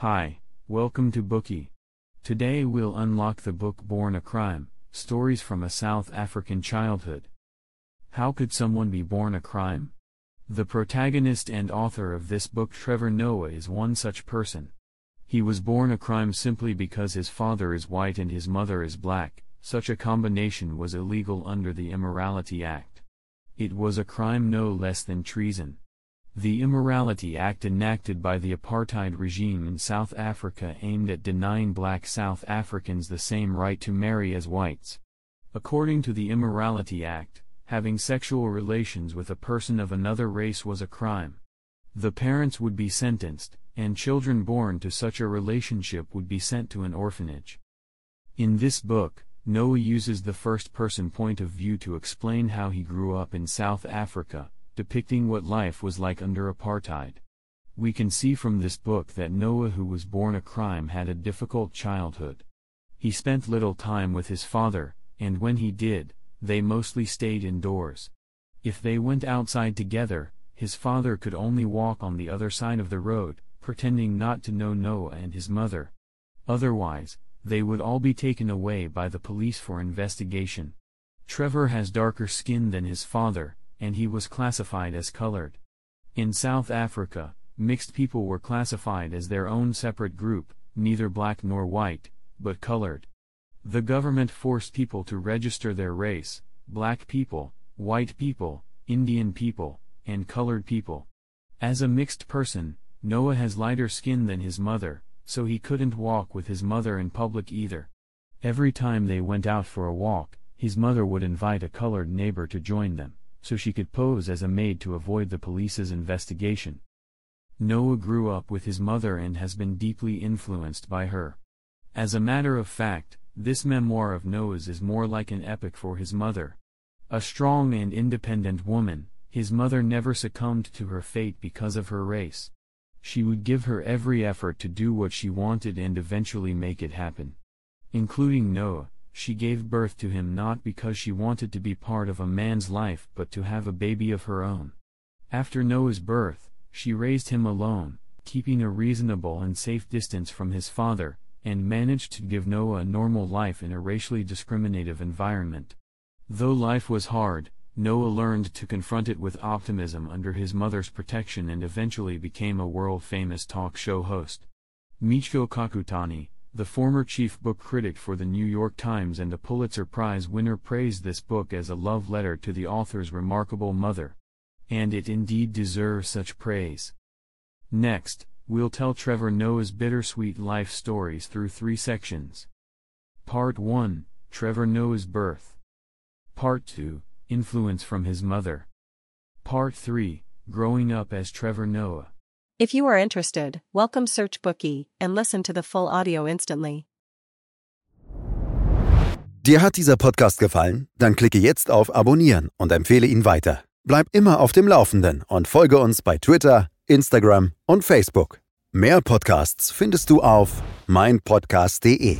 Hi, welcome to Bookey. Today we'll unlock the book Born a Crime Stories from a South African Childhood. How could someone be born a crime? The protagonist and author of this book, Trevor Noah, is one such person. He was born a crime simply because his father is white and his mother is black, such a combination was illegal under the Immorality Act. It was a crime no less than treason. The Immorality Act enacted by the apartheid regime in South Africa aimed at denying black South Africans the same right to marry as whites. According to the Immorality Act, having sexual relations with a person of another race was a crime. The parents would be sentenced, and children born to such a relationship would be sent to an orphanage. In this book, Noah uses the first person point of view to explain how he grew up in South Africa, depicting what life was like under apartheid. We can see from this book that Noah, who was born a crime, had a difficult childhood. He spent little time with his father, and when he did, they mostly stayed indoors. If they went outside together, his father could only walk on the other side of the road, pretending not to know Noah and his mother. Otherwise, they would all be taken away by the police for investigation. Trevor has darker skin than his father, and he was classified as colored. In South Africa, mixed people were classified as their own separate group, neither black nor white, but colored. The government forced people to register their race black people, white people, Indian people, and colored people. As a mixed person, Noah has lighter skin than his mother, so he couldn't walk with his mother in public either. Every time they went out for a walk, his mother would invite a colored neighbor to join them so she could pose as a maid to avoid the police's investigation. Noah grew up with his mother and has been deeply influenced by her. As a matter of fact, this memoir of Noah's is more like an epic for his mother. A strong and independent woman, his mother never succumbed to her fate because of her race. She would give her every effort to do what she wanted and eventually make it happen. Including Noah, she gave birth to him not because she wanted to be part of a man's life but to have a baby of her own. After Noah's birth, she raised him alone, keeping a reasonable and safe distance from his father, and managed to give Noah a normal life in a racially discriminative environment. Though life was hard, Noah learned to confront it with optimism under his mother's protection and eventually became a world-famous talk show host. Michiko Kakutani, the former chief book critic for the New York Times and a Pulitzer Prize winner praised this book as a love letter to the author's remarkable mother. And it indeed deserves such praise. Next, we'll tell Trevor Noah's bittersweet life stories through three sections. Part 1 Trevor Noah's birth. Part 2 Influence from his mother. Part 3 Growing up as Trevor Noah. If you are interested, welcome Search Bookie and listen to the full audio instantly. Dir hat dieser Podcast gefallen? Dann klicke jetzt auf Abonnieren und empfehle ihn weiter. Bleib immer auf dem Laufenden und folge uns bei Twitter, Instagram und Facebook. Mehr Podcasts findest du auf meinpodcast.de.